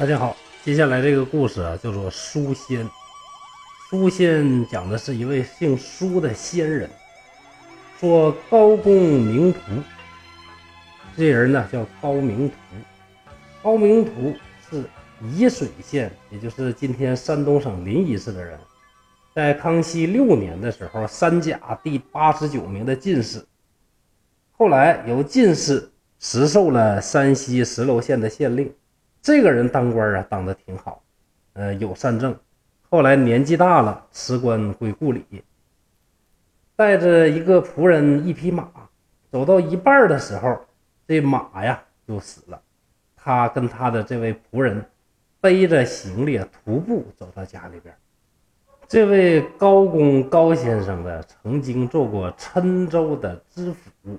大家好，接下来这个故事啊，叫做书仙。书仙讲的是一位姓苏的仙人，说高公明图。这人呢叫高明图，高明图是沂水县，也就是今天山东省临沂市的人，在康熙六年的时候，三甲第八十九名的进士，后来由进士实授了山西石楼县的县令。这个人当官啊，当的挺好，呃，有善政。后来年纪大了，辞官归故里，带着一个仆人、一匹马，走到一半的时候，这马呀就死了。他跟他的这位仆人背着行李徒步走到家里边。这位高公高先生呢，曾经做过郴州的知府，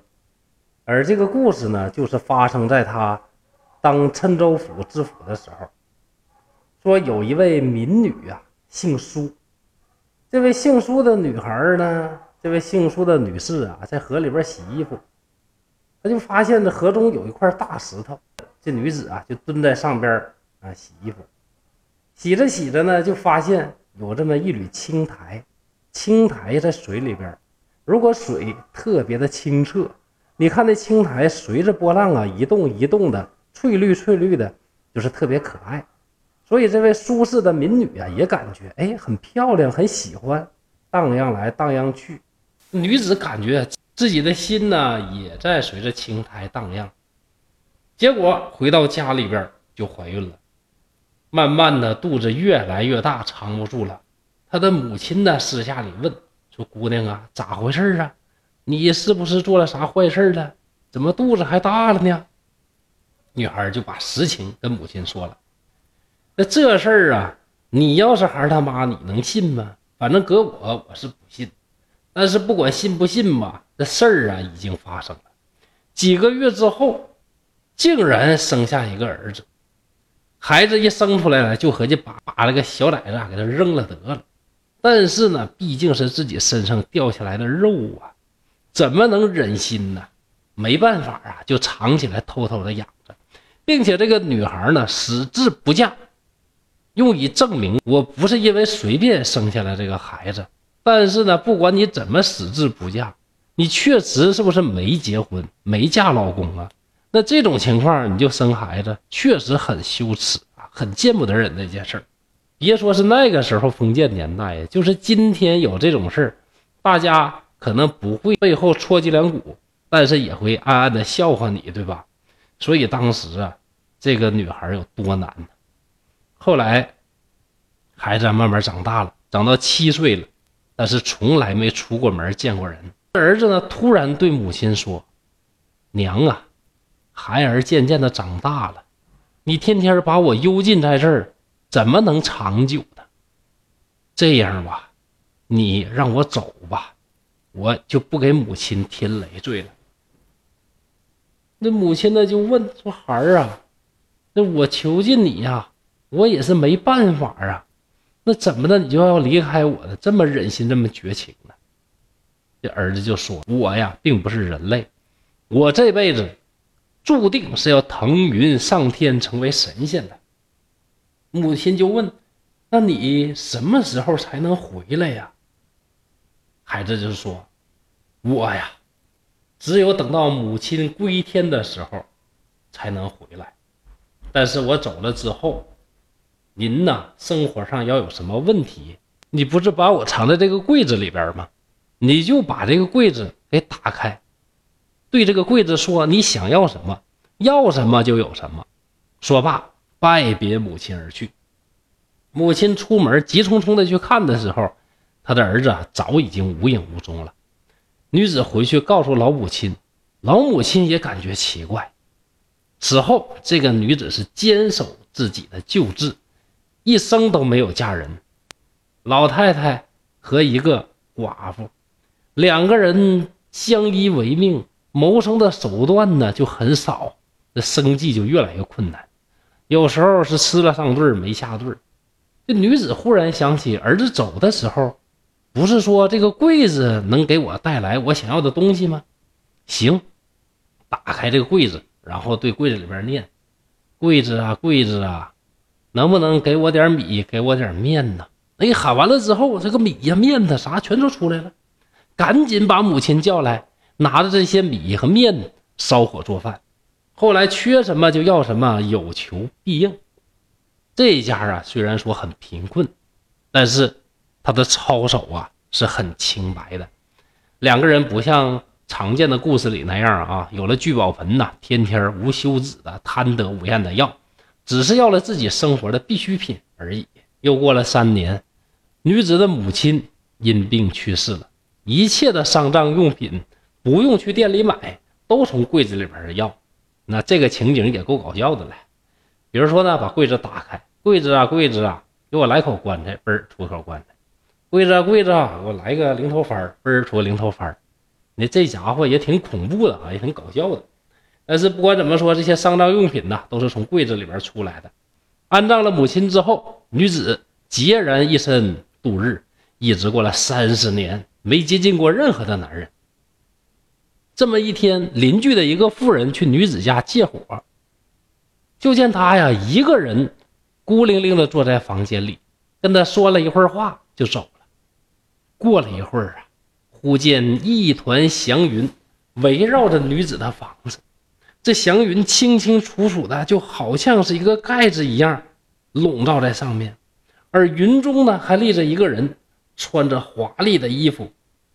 而这个故事呢，就是发生在他。当郴州府知府的时候，说有一位民女啊，姓苏。这位姓苏的女孩呢，这位姓苏的女士啊，在河里边洗衣服，她就发现这河中有一块大石头。这女子啊，就蹲在上边啊洗衣服，洗着洗着呢，就发现有这么一缕青苔。青苔在水里边，如果水特别的清澈，你看那青苔随着波浪啊一动一动的。翠绿翠绿的，就是特别可爱，所以这位苏氏的民女啊，也感觉哎很漂亮，很喜欢，荡漾来荡漾去。女子感觉自己的心呢，也在随着青苔荡漾。结果回到家里边就怀孕了，慢慢的肚子越来越大，藏不住了。她的母亲呢，私下里问说：“姑娘啊，咋回事啊？你是不是做了啥坏事了？怎么肚子还大了呢？”女孩就把实情跟母亲说了。那这事儿啊，你要是孩他妈，你能信吗？反正搁我，我是不信。但是不管信不信吧，这事儿啊已经发生了。几个月之后，竟然生下一个儿子。孩子一生出来了，就合计把把那个小崽子给他扔了得了。但是呢，毕竟是自己身上掉下来的肉啊，怎么能忍心呢？没办法啊，就藏起来，偷偷的养。并且这个女孩呢，矢志不嫁，用以证明我不是因为随便生下来这个孩子。但是呢，不管你怎么矢志不嫁，你确实是不是没结婚、没嫁老公啊？那这种情况你就生孩子，确实很羞耻啊，很见不得人的一件事儿。别说是那个时候封建年代，就是今天有这种事儿，大家可能不会背后戳脊梁骨，但是也会暗暗的笑话你，对吧？所以当时啊，这个女孩有多难呢？后来，孩子慢慢长大了，长到七岁了，但是从来没出过门见过人。儿子呢，突然对母亲说：“娘啊，孩儿渐渐的长大了，你天天把我幽禁在这儿，怎么能长久呢？这样吧，你让我走吧，我就不给母亲添累赘了。”那母亲呢就问说：“孩儿啊，那我囚禁你呀，我也是没办法啊，那怎么的你就要离开我呢？这么忍心，这么绝情呢？”这儿子就说：“我呀，并不是人类，我这辈子注定是要腾云上天，成为神仙的。”母亲就问：“那你什么时候才能回来呀？”孩子就说：“我呀。”只有等到母亲归天的时候，才能回来。但是我走了之后，您呐，生活上要有什么问题，你不是把我藏在这个柜子里边吗？你就把这个柜子给打开，对这个柜子说你想要什么，要什么就有什么。说罢，拜别母亲而去。母亲出门急匆匆的去看的时候，他的儿子早已经无影无踪了。女子回去告诉老母亲，老母亲也感觉奇怪。此后，这个女子是坚守自己的旧制，一生都没有嫁人。老太太和一个寡妇，两个人相依为命，谋生的手段呢就很少，这生计就越来越困难。有时候是吃了上顿没下顿。这女子忽然想起儿子走的时候。不是说这个柜子能给我带来我想要的东西吗？行，打开这个柜子，然后对柜子里边念：“柜子啊，柜子啊，能不能给我点米，给我点面呢？哎，喊完了之后，这个米呀、面的啥全都出来了，赶紧把母亲叫来，拿着这些米和面烧火做饭。后来缺什么就要什么，有求必应。这家啊，虽然说很贫困，但是他的操守啊是很清白的。两个人不像常见的故事里那样啊，有了聚宝盆呐，天天无休止的贪得无厌的要，只是要了自己生活的必需品而已。又过了三年，女子的母亲因病去世了，一切的丧葬用品不用去店里买，都从柜子里边要。那这个情景也够搞笑的了。比如说呢，把柜子打开，柜子啊柜子啊，给我来口棺材，嘣儿出口棺材；柜子啊柜子，我来个零头翻儿，嘣儿出零头翻儿。你这家伙也挺恐怖的啊，也挺搞笑的。但是不管怎么说，这些丧葬用品呐，都是从柜子里边出来的。安葬了母亲之后，女子孑然一身度日，一直过了三十年，没接近过任何的男人。这么一天，邻居的一个妇人去女子家借火。就见他呀，一个人孤零零的坐在房间里，跟他说了一会儿话，就走。过了一会儿啊，忽见一团祥云围绕着女子的房子，这祥云清清楚楚的，就好像是一个盖子一样笼罩在上面。而云中呢，还立着一个人，穿着华丽的衣服。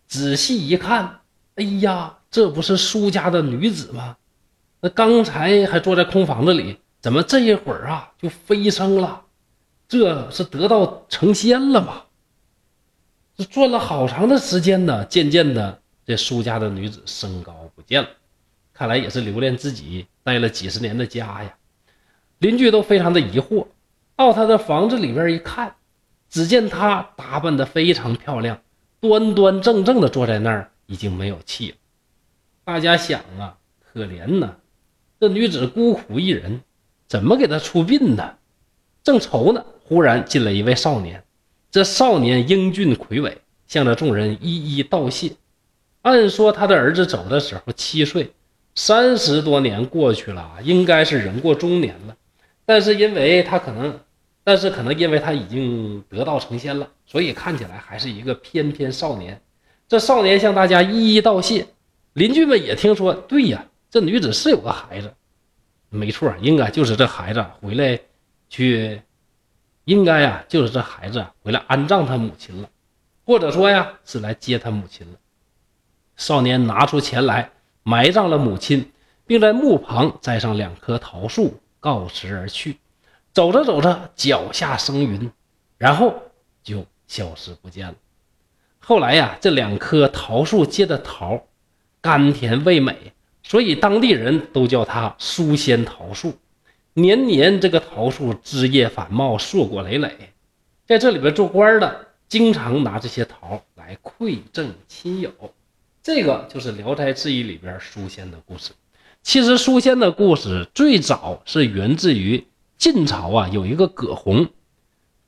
仔细一看，哎呀，这不是苏家的女子吗？那刚才还坐在空房子里。怎么这一会儿啊就飞升了？这是得道成仙了吗？这转了好长的时间呢，渐渐的，这苏家的女子身高不见了，看来也是留恋自己待了几十年的家呀。邻居都非常的疑惑，到他的房子里边一看，只见她打扮的非常漂亮，端端正正的坐在那儿，已经没有气了。大家想啊，可怜呐，这女子孤苦一人。怎么给他出殡呢？正愁呢，忽然进来一位少年。这少年英俊魁伟，向着众人一一道谢。按说他的儿子走的时候七岁，三十多年过去了，应该是人过中年了。但是因为他可能，但是可能因为他已经得道成仙了，所以看起来还是一个翩翩少年。这少年向大家一一道谢。邻居们也听说，对呀，这女子是有个孩子。没错，应该就是这孩子回来去，应该呀，就是这孩子回来安葬他母亲了，或者说呀，是来接他母亲了。少年拿出钱来埋葬了母亲，并在墓旁栽上两棵桃树，告辞而去。走着走着，脚下生云，然后就消失不见了。后来呀，这两棵桃树结的桃，甘甜味美。所以当地人都叫它书仙桃树，年年这个桃树枝叶繁茂，硕果累累。在这里边做官的，经常拿这些桃来馈赠亲友。这个就是《聊斋志异》里边书仙的故事。其实书仙的故事最早是源自于晋朝啊，有一个葛洪，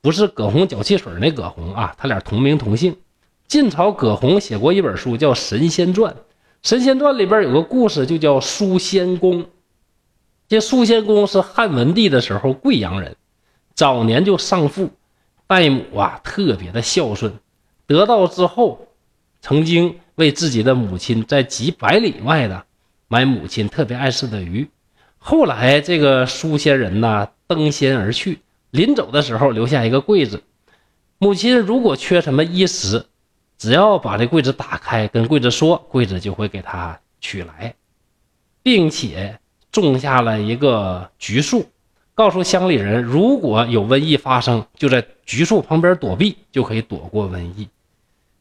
不是葛洪脚汽水那葛洪啊，他俩同名同姓。晋朝葛洪写过一本书叫《神仙传》。《神仙传》里边有个故事，就叫书仙公。这苏仙公是汉文帝的时候贵阳人，早年就丧父，代母啊特别的孝顺。得道之后，曾经为自己的母亲在几百里外的买母亲特别爱吃的鱼。后来这个苏仙人呢登仙而去，临走的时候留下一个柜子，母亲如果缺什么衣食。只要把这柜子打开，跟柜子说，柜子就会给他取来，并且种下了一个橘树，告诉乡里人，如果有瘟疫发生，就在橘树旁边躲避，就可以躲过瘟疫。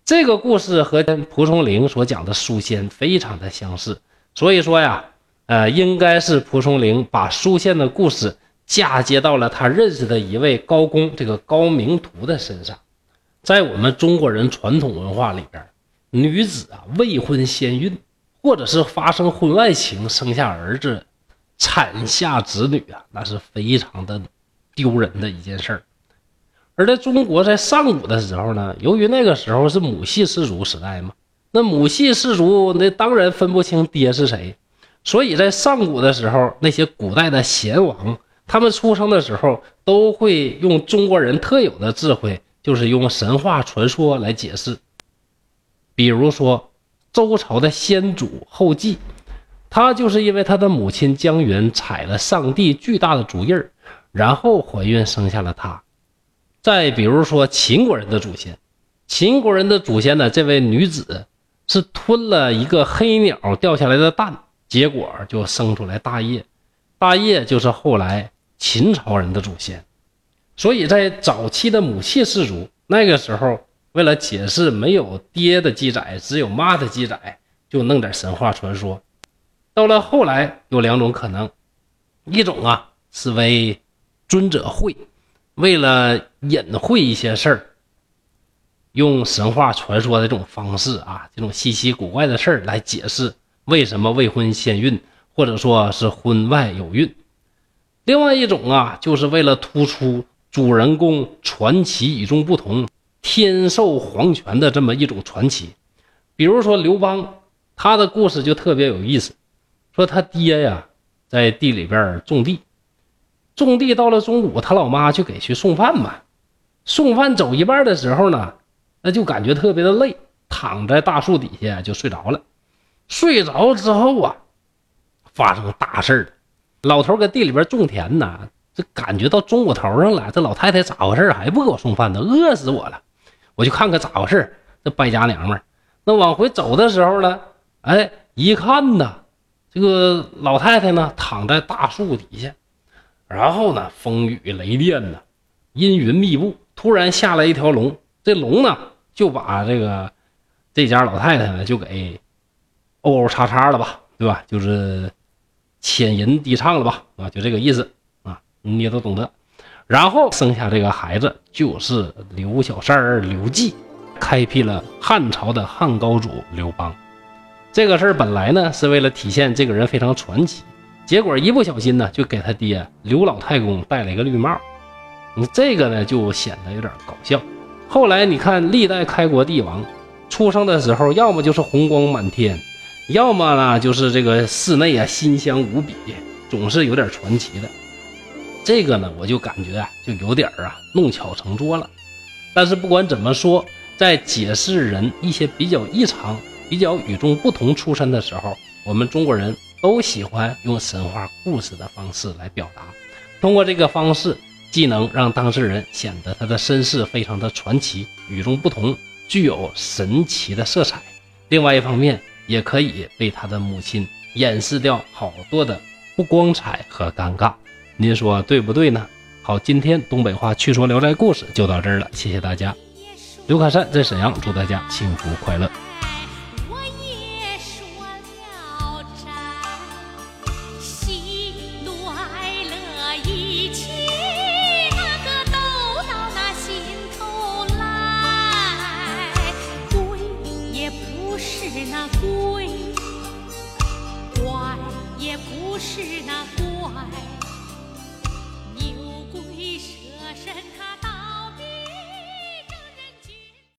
这个故事和蒲松龄所讲的书仙非常的相似，所以说呀，呃，应该是蒲松龄把书仙的故事嫁接到了他认识的一位高公这个高明图的身上。在我们中国人传统文化里边，女子啊未婚先孕，或者是发生婚外情生下儿子，产下子女啊，那是非常的丢人的一件事儿。而在中国，在上古的时候呢，由于那个时候是母系氏族时代嘛，那母系氏族那当然分不清爹是谁，所以在上古的时候，那些古代的贤王他们出生的时候都会用中国人特有的智慧，就是用神话传说来解释。比如说，周朝的先祖后稷，他就是因为他的母亲姜云踩了上帝巨大的足印然后怀孕生下了他。再比如说，秦国人的祖先，秦国人的祖先呢，这位女子是吞了一个黑鸟掉下来的蛋，结果就生出来大业，大业就是后来。秦朝人的祖先，所以在早期的母系氏族，那个时候为了解释没有爹的记载，只有妈的记载，就弄点神话传说。到了后来有两种可能，一种啊是为尊者讳，为了隐晦一些事儿，用神话传说的这种方式啊，这种稀奇古怪的事儿来解释为什么未婚先孕，或者说是婚外有孕。另外一种啊，就是为了突出主人公传奇与众不同、天授皇权的这么一种传奇。比如说刘邦，他的故事就特别有意思。说他爹呀，在地里边种地，种地到了中午，他老妈就给去送饭嘛。送饭走一半的时候呢，那就感觉特别的累，躺在大树底下就睡着了。睡着之后啊，发生大事了。老头搁地里边种田呢，这感觉到中午头上了。这老太太咋回事？还不给我送饭呢？饿死我了！我去看看咋回事。这败家娘们，那往回走的时候呢，哎，一看呢，这个老太太呢躺在大树底下，然后呢，风雨雷电呢，阴云密布。突然下来一条龙，这龙呢就把这个这家老太太呢就给欧欧叉叉了吧，对吧？就是。浅吟低唱了吧，啊，就这个意思啊，你也都懂得。然后生下这个孩子就是刘小三儿刘季，开辟了汉朝的汉高祖刘邦。这个事儿本来呢是为了体现这个人非常传奇，结果一不小心呢就给他爹刘老太公戴了一个绿帽。你这个呢就显得有点搞笑。后来你看历代开国帝王出生的时候，要么就是红光满天。要么呢，就是这个室内啊，馨香无比，总是有点传奇的。这个呢，我就感觉啊，就有点啊，弄巧成拙了。但是不管怎么说，在解释人一些比较异常、比较与众不同出身的时候，我们中国人都喜欢用神话故事的方式来表达。通过这个方式，既能让当事人显得他的身世非常的传奇、与众不同，具有神奇的色彩。另外一方面，也可以为他的母亲掩饰掉好多的不光彩和尴尬，您说对不对呢？好，今天东北话趣说聊斋故事就到这儿了，谢谢大家。刘卡山在沈阳，祝大家幸福快乐。